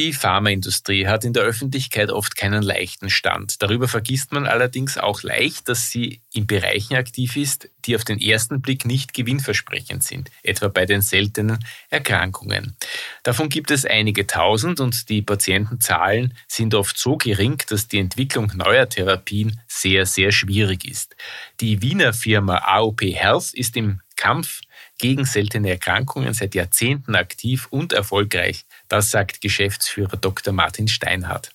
Die Pharmaindustrie hat in der Öffentlichkeit oft keinen leichten Stand. Darüber vergisst man allerdings auch leicht, dass sie in Bereichen aktiv ist, die auf den ersten Blick nicht gewinnversprechend sind, etwa bei den seltenen Erkrankungen. Davon gibt es einige tausend und die Patientenzahlen sind oft so gering, dass die Entwicklung neuer Therapien sehr, sehr schwierig ist. Die Wiener Firma AOP Health ist im Kampf gegen seltene Erkrankungen seit Jahrzehnten aktiv und erfolgreich. Das sagt Geschäftsführer Dr. Martin Steinhardt.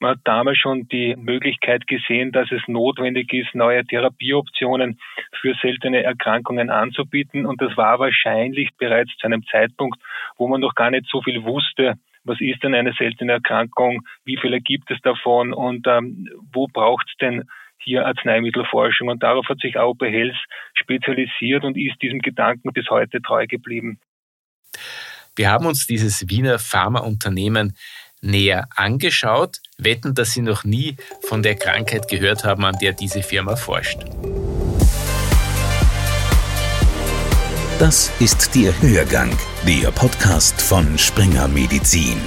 Man hat damals schon die Möglichkeit gesehen, dass es notwendig ist, neue Therapieoptionen für seltene Erkrankungen anzubieten. Und das war wahrscheinlich bereits zu einem Zeitpunkt, wo man noch gar nicht so viel wusste, was ist denn eine seltene Erkrankung, wie viele gibt es davon und ähm, wo braucht es denn hier Arzneimittelforschung. Und darauf hat sich AOP Health spezialisiert und ist diesem Gedanken bis heute treu geblieben. Wir haben uns dieses Wiener Pharmaunternehmen näher angeschaut, wetten, dass Sie noch nie von der Krankheit gehört haben, an der diese Firma forscht. Das ist der Hörgang, der Podcast von Springer Medizin.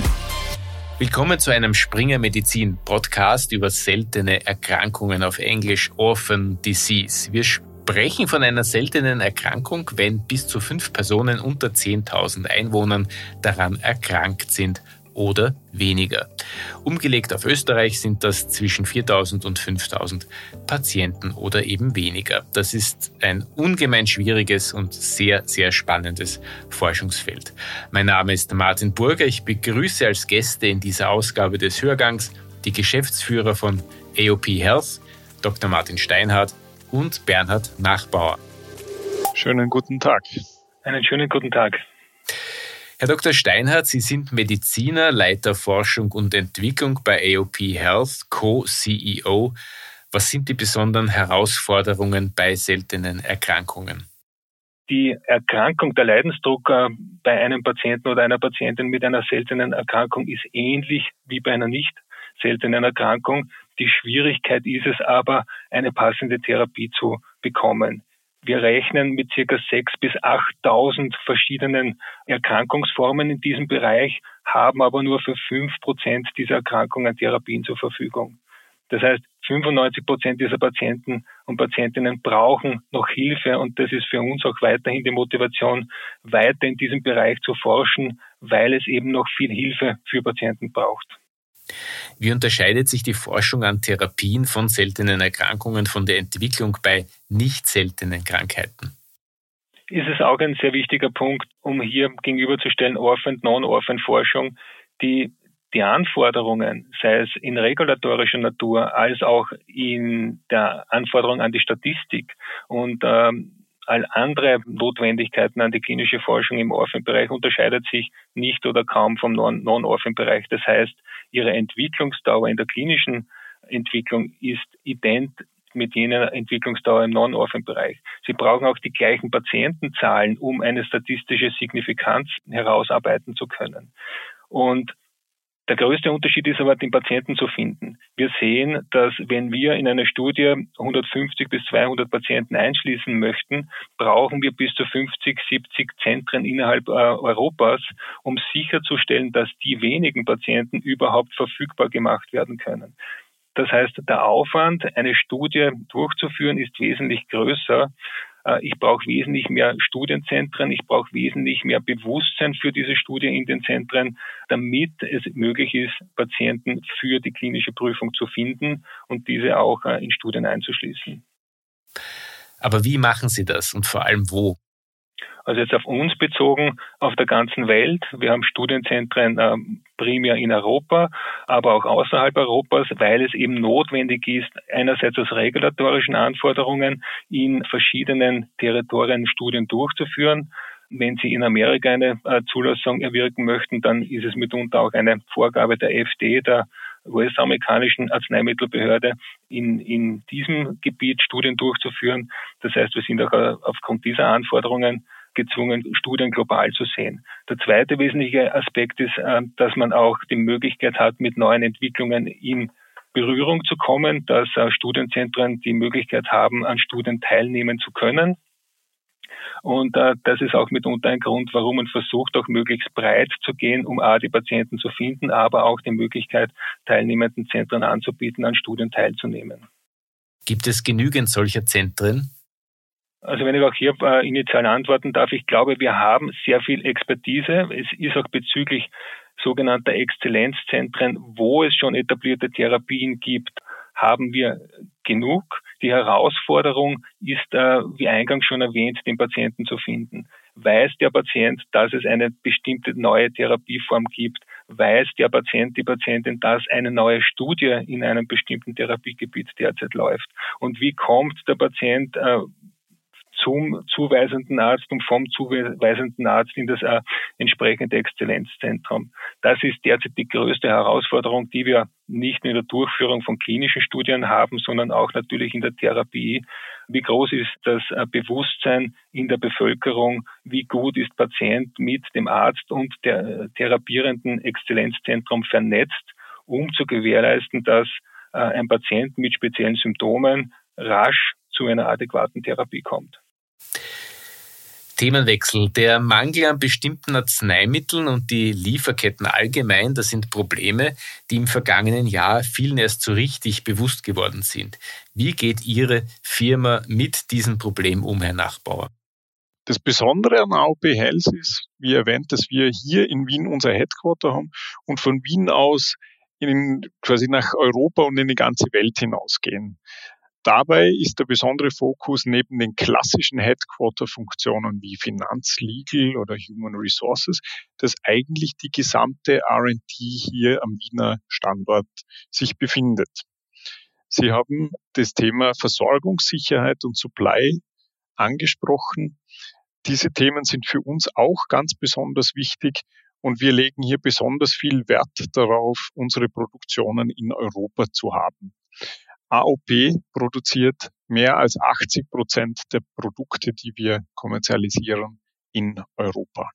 Willkommen zu einem Springer Medizin Podcast über seltene Erkrankungen auf Englisch Orphan Disease. Wir sprechen von einer seltenen Erkrankung, wenn bis zu fünf Personen unter 10.000 Einwohnern daran erkrankt sind oder weniger. Umgelegt auf Österreich sind das zwischen 4000 und 5000 Patienten oder eben weniger. Das ist ein ungemein schwieriges und sehr, sehr spannendes Forschungsfeld. Mein Name ist Martin Burger. Ich begrüße als Gäste in dieser Ausgabe des Hörgangs die Geschäftsführer von AOP Health, Dr. Martin Steinhardt und Bernhard Nachbauer. Schönen guten Tag. Einen schönen guten Tag. Herr Dr. Steinhardt, Sie sind Mediziner, Leiter Forschung und Entwicklung bei AOP Health, Co-CEO. Was sind die besonderen Herausforderungen bei seltenen Erkrankungen? Die Erkrankung, der Leidensdruck äh, bei einem Patienten oder einer Patientin mit einer seltenen Erkrankung ist ähnlich wie bei einer nicht seltenen Erkrankung. Die Schwierigkeit ist es aber, eine passende Therapie zu bekommen. Wir rechnen mit circa 6.000 bis 8.000 verschiedenen Erkrankungsformen in diesem Bereich, haben aber nur für 5 Prozent dieser Erkrankungen Therapien zur Verfügung. Das heißt, 95 Prozent dieser Patienten und Patientinnen brauchen noch Hilfe und das ist für uns auch weiterhin die Motivation, weiter in diesem Bereich zu forschen, weil es eben noch viel Hilfe für Patienten braucht. Wie unterscheidet sich die Forschung an Therapien von seltenen Erkrankungen von der Entwicklung bei nicht seltenen Krankheiten? Ist es auch ein sehr wichtiger Punkt, um hier gegenüberzustellen Orphan- und Non-Orphan-Forschung, die die Anforderungen, sei es in regulatorischer Natur als auch in der Anforderung an die Statistik und ähm, all andere Notwendigkeiten an die klinische Forschung im Orphan-Bereich unterscheidet sich nicht oder kaum vom Non-Orphan-Bereich. Das heißt, ihre Entwicklungsdauer in der klinischen Entwicklung ist ident mit jener Entwicklungsdauer im Non-Orphan-Bereich. Sie brauchen auch die gleichen Patientenzahlen, um eine statistische Signifikanz herausarbeiten zu können. Und der größte Unterschied ist aber, den Patienten zu finden. Wir sehen, dass wenn wir in einer Studie 150 bis 200 Patienten einschließen möchten, brauchen wir bis zu 50, 70 Zentren innerhalb äh, Europas, um sicherzustellen, dass die wenigen Patienten überhaupt verfügbar gemacht werden können. Das heißt, der Aufwand, eine Studie durchzuführen, ist wesentlich größer ich brauche wesentlich mehr Studienzentren, ich brauche wesentlich mehr Bewusstsein für diese Studie in den Zentren, damit es möglich ist, Patienten für die klinische Prüfung zu finden und diese auch äh, in Studien einzuschließen. Aber wie machen Sie das und vor allem wo? Also jetzt auf uns bezogen, auf der ganzen Welt. Wir haben Studienzentren äh, primär in Europa, aber auch außerhalb Europas, weil es eben notwendig ist, einerseits aus regulatorischen Anforderungen in verschiedenen Territorien Studien durchzuführen. Wenn Sie in Amerika eine äh, Zulassung erwirken möchten, dann ist es mitunter auch eine Vorgabe der FDA, der US-amerikanischen Arzneimittelbehörde, in, in diesem Gebiet Studien durchzuführen. Das heißt, wir sind auch äh, aufgrund dieser Anforderungen gezwungen, Studien global zu sehen. Der zweite wesentliche Aspekt ist, äh, dass man auch die Möglichkeit hat, mit neuen Entwicklungen in Berührung zu kommen, dass äh, Studienzentren die Möglichkeit haben, an Studien teilnehmen zu können. Und äh, das ist auch mitunter ein Grund, warum man versucht, auch möglichst breit zu gehen, um A, die Patienten zu finden, aber auch die Möglichkeit, teilnehmenden Zentren anzubieten, an Studien teilzunehmen. Gibt es genügend solcher Zentren? Also wenn ich auch hier äh, initial antworten darf, ich glaube, wir haben sehr viel Expertise. Es ist auch bezüglich sogenannter Exzellenzzentren, wo es schon etablierte Therapien gibt, haben wir genug. Die Herausforderung ist, äh, wie eingangs schon erwähnt, den Patienten zu finden. Weiß der Patient, dass es eine bestimmte neue Therapieform gibt? Weiß der Patient, die Patientin, dass eine neue Studie in einem bestimmten Therapiegebiet derzeit läuft? Und wie kommt der Patient äh, zum zuweisenden Arzt und vom zuweisenden Arzt in das äh, entsprechende Exzellenzzentrum. Das ist derzeit die größte Herausforderung, die wir nicht nur in der Durchführung von klinischen Studien haben, sondern auch natürlich in der Therapie. Wie groß ist das äh, Bewusstsein in der Bevölkerung? Wie gut ist Patient mit dem Arzt und der äh, therapierenden Exzellenzzentrum vernetzt, um zu gewährleisten, dass äh, ein Patient mit speziellen Symptomen rasch zu einer adäquaten Therapie kommt. Themenwechsel. Der Mangel an bestimmten Arzneimitteln und die Lieferketten allgemein, das sind Probleme, die im vergangenen Jahr vielen erst so richtig bewusst geworden sind. Wie geht Ihre Firma mit diesem Problem um, Herr Nachbauer? Das Besondere an AOP Health ist, wie erwähnt, dass wir hier in Wien unser Headquarter haben und von Wien aus in, quasi nach Europa und in die ganze Welt hinausgehen. Dabei ist der besondere Fokus neben den klassischen Headquarter-Funktionen wie Finanz, Legal oder Human Resources, dass eigentlich die gesamte R&D hier am Wiener Standort sich befindet. Sie haben das Thema Versorgungssicherheit und Supply angesprochen. Diese Themen sind für uns auch ganz besonders wichtig und wir legen hier besonders viel Wert darauf, unsere Produktionen in Europa zu haben. AOP produziert mehr als 80 Prozent der Produkte, die wir kommerzialisieren in Europa.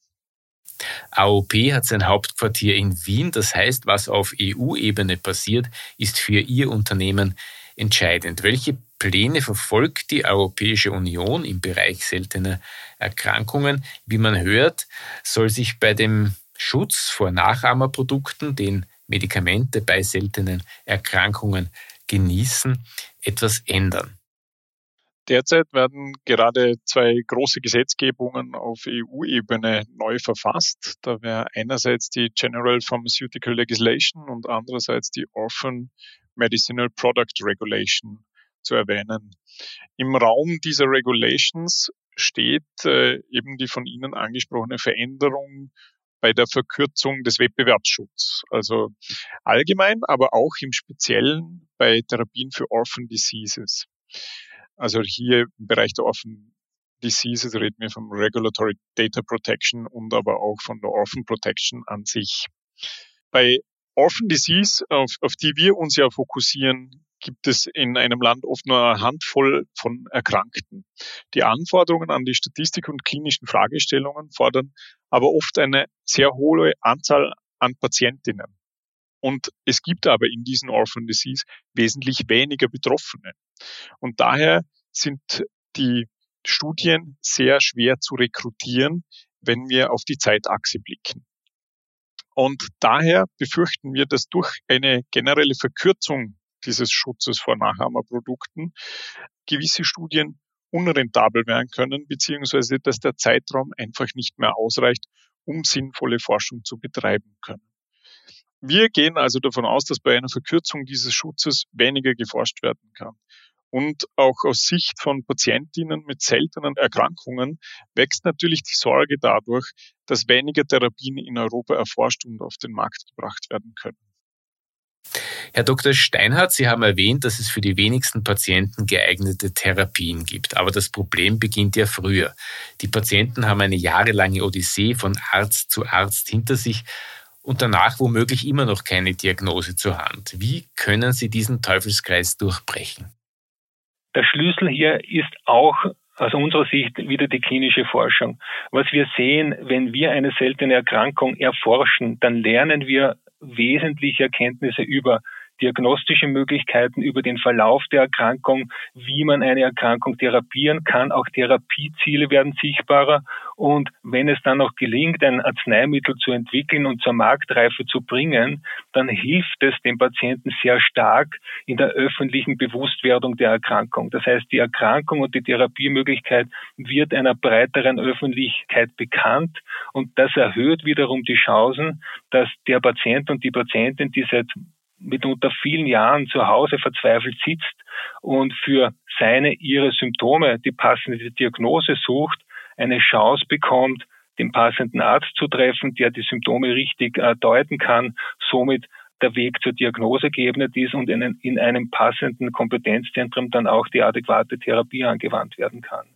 AOP hat sein Hauptquartier in Wien. Das heißt, was auf EU-Ebene passiert, ist für Ihr Unternehmen entscheidend. Welche Pläne verfolgt die Europäische Union im Bereich seltener Erkrankungen? Wie man hört, soll sich bei dem Schutz vor Nachahmerprodukten, den Medikamente bei seltenen Erkrankungen genießen, etwas ändern? Derzeit werden gerade zwei große Gesetzgebungen auf EU-Ebene neu verfasst. Da wäre einerseits die General Pharmaceutical Legislation und andererseits die Orphan Medicinal Product Regulation zu erwähnen. Im Raum dieser Regulations steht äh, eben die von Ihnen angesprochene Veränderung bei der Verkürzung des Wettbewerbsschutzes. Also allgemein, aber auch im Speziellen bei Therapien für Orphan Diseases. Also hier im Bereich der Orphan Diseases reden wir vom Regulatory Data Protection und aber auch von der Orphan Protection an sich. Bei Orphan Disease, auf, auf die wir uns ja fokussieren, gibt es in einem Land oft nur eine Handvoll von Erkrankten. Die Anforderungen an die Statistik und klinischen Fragestellungen fordern aber oft eine sehr hohe Anzahl an Patientinnen. Und es gibt aber in diesen Orphan Disease wesentlich weniger Betroffene. Und daher sind die Studien sehr schwer zu rekrutieren, wenn wir auf die Zeitachse blicken. Und daher befürchten wir, dass durch eine generelle Verkürzung dieses Schutzes vor Nachahmerprodukten gewisse Studien unrentabel werden können, beziehungsweise dass der Zeitraum einfach nicht mehr ausreicht, um sinnvolle Forschung zu betreiben können. Wir gehen also davon aus, dass bei einer Verkürzung dieses Schutzes weniger geforscht werden kann. Und auch aus Sicht von Patientinnen mit seltenen Erkrankungen wächst natürlich die Sorge dadurch, dass weniger Therapien in Europa erforscht und auf den Markt gebracht werden können. Herr Dr. Steinhardt, Sie haben erwähnt, dass es für die wenigsten Patienten geeignete Therapien gibt. Aber das Problem beginnt ja früher. Die Patienten haben eine jahrelange Odyssee von Arzt zu Arzt hinter sich und danach womöglich immer noch keine Diagnose zur Hand. Wie können Sie diesen Teufelskreis durchbrechen? Der Schlüssel hier ist auch aus unserer Sicht wieder die klinische Forschung. Was wir sehen, wenn wir eine seltene Erkrankung erforschen, dann lernen wir wesentliche Erkenntnisse über diagnostische Möglichkeiten über den Verlauf der Erkrankung, wie man eine Erkrankung therapieren kann. Auch Therapieziele werden sichtbarer. Und wenn es dann noch gelingt, ein Arzneimittel zu entwickeln und zur Marktreife zu bringen, dann hilft es dem Patienten sehr stark in der öffentlichen Bewusstwerdung der Erkrankung. Das heißt, die Erkrankung und die Therapiemöglichkeit wird einer breiteren Öffentlichkeit bekannt und das erhöht wiederum die Chancen, dass der Patient und die Patientin, die seit mitunter vielen Jahren zu Hause verzweifelt sitzt und für seine, ihre Symptome die passende Diagnose sucht, eine Chance bekommt, den passenden Arzt zu treffen, der die Symptome richtig äh, deuten kann, somit der Weg zur Diagnose geebnet ist und in, in einem passenden Kompetenzzentrum dann auch die adäquate Therapie angewandt werden kann.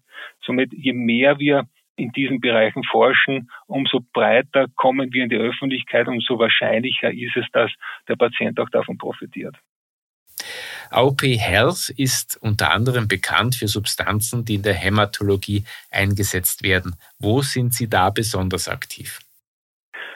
Somit, je mehr wir in diesen Bereichen forschen, umso breiter kommen wir in die Öffentlichkeit, umso wahrscheinlicher ist es, dass der Patient auch davon profitiert. AOP Health ist unter anderem bekannt für Substanzen, die in der Hämatologie eingesetzt werden. Wo sind Sie da besonders aktiv?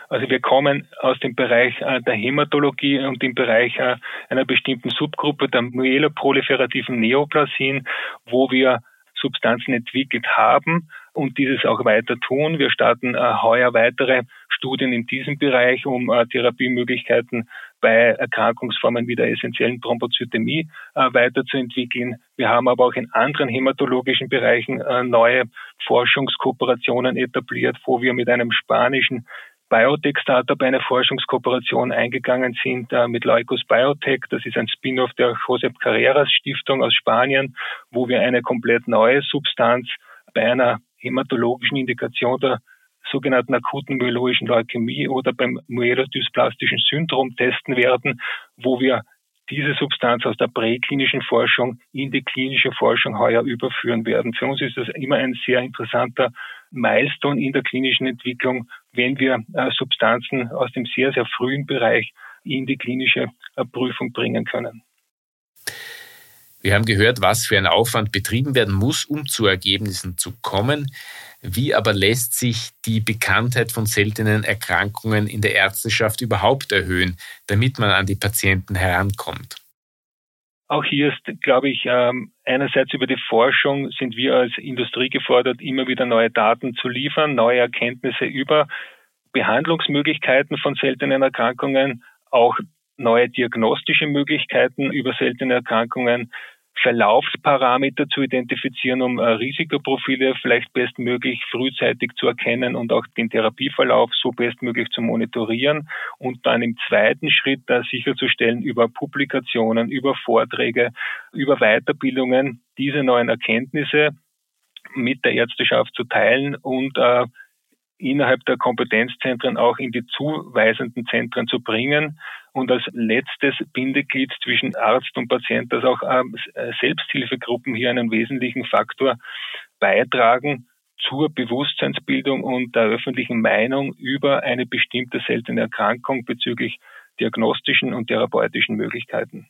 Also wir kommen aus dem Bereich äh, der Hämatologie und dem Bereich äh, einer bestimmten Subgruppe der myeloproliferativen Neoplasien, wo wir Substanzen entwickelt haben und dieses auch weiter tun. Wir starten äh, heuer weitere Studien in diesem Bereich, um äh, Therapiemöglichkeiten bei Erkrankungsformen wie der essentiellen Thrombozytämie äh, weiterzuentwickeln. Wir haben aber auch in anderen hämatologischen Bereichen äh, neue Forschungskooperationen etabliert, wo wir mit einem spanischen Biotech-Startup eine Forschungskooperation eingegangen sind äh, mit Leukos Biotech. Das ist ein Spin-off der Josep Carreras Stiftung aus Spanien, wo wir eine komplett neue Substanz bei einer hämatologischen Indikation der sogenannten akuten myelogischen Leukämie oder beim myelodysplastisches Syndrom testen werden, wo wir diese Substanz aus der präklinischen Forschung in die klinische Forschung heuer überführen werden. Für uns ist das immer ein sehr interessanter Milestone in der klinischen Entwicklung, wenn wir äh, Substanzen aus dem sehr, sehr frühen Bereich in die klinische äh, Prüfung bringen können. Wir haben gehört, was für ein Aufwand betrieben werden muss, um zu Ergebnissen zu kommen. Wie aber lässt sich die Bekanntheit von seltenen Erkrankungen in der Ärzteschaft überhaupt erhöhen, damit man an die Patienten herankommt? Auch hier ist, glaube ich, ähm, einerseits über die Forschung sind wir als Industrie gefordert, immer wieder neue Daten zu liefern, neue Erkenntnisse über Behandlungsmöglichkeiten von seltenen Erkrankungen, auch neue diagnostische Möglichkeiten über seltene Erkrankungen, Verlaufsparameter zu identifizieren, um äh, Risikoprofile vielleicht bestmöglich frühzeitig zu erkennen und auch den Therapieverlauf so bestmöglich zu monitorieren und dann im zweiten Schritt äh, sicherzustellen über Publikationen, über Vorträge, über Weiterbildungen diese neuen Erkenntnisse mit der Ärzteschaft zu teilen und äh, innerhalb der Kompetenzzentren auch in die zuweisenden Zentren zu bringen und als letztes Bindeglied zwischen Arzt und Patient, dass auch ähm, Selbsthilfegruppen hier einen wesentlichen Faktor beitragen zur Bewusstseinsbildung und der öffentlichen Meinung über eine bestimmte seltene Erkrankung bezüglich diagnostischen und therapeutischen Möglichkeiten.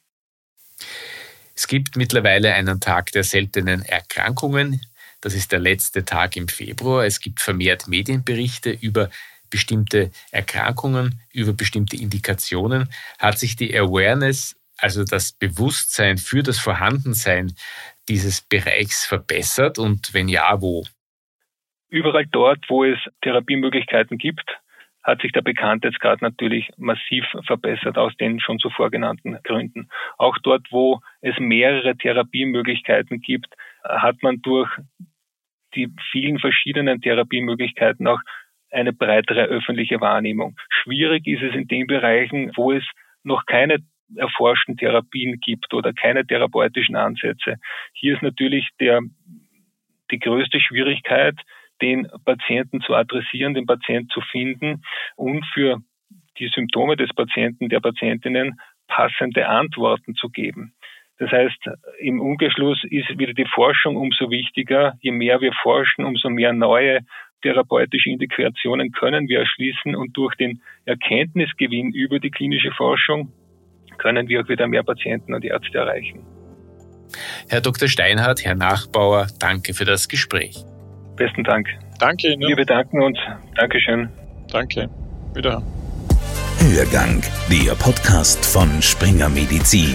Es gibt mittlerweile einen Tag der seltenen Erkrankungen. Das ist der letzte Tag im Februar. Es gibt vermehrt Medienberichte über bestimmte Erkrankungen, über bestimmte Indikationen. Hat sich die Awareness, also das Bewusstsein für das Vorhandensein dieses Bereichs verbessert und wenn ja, wo? Überall dort, wo es Therapiemöglichkeiten gibt, hat sich der Bekanntheitsgrad natürlich massiv verbessert aus den schon zuvor genannten Gründen. Auch dort, wo es mehrere Therapiemöglichkeiten gibt, hat man durch die vielen verschiedenen Therapiemöglichkeiten auch eine breitere öffentliche Wahrnehmung. Schwierig ist es in den Bereichen, wo es noch keine erforschten Therapien gibt oder keine therapeutischen Ansätze. Hier ist natürlich der, die größte Schwierigkeit, den Patienten zu adressieren, den Patienten zu finden und für die Symptome des Patienten, der Patientinnen passende Antworten zu geben. Das heißt, im Umgeschluss ist wieder die Forschung umso wichtiger. Je mehr wir forschen, umso mehr neue therapeutische Indikationen können wir erschließen und durch den Erkenntnisgewinn über die klinische Forschung können wir auch wieder mehr Patienten und Ärzte erreichen. Herr Dr. Steinhardt, Herr Nachbauer, danke für das Gespräch. Besten Dank. Danke Ihnen. Wir bedanken uns. Dankeschön. Danke. Wieder. Hörgang, der Podcast von Springer Medizin.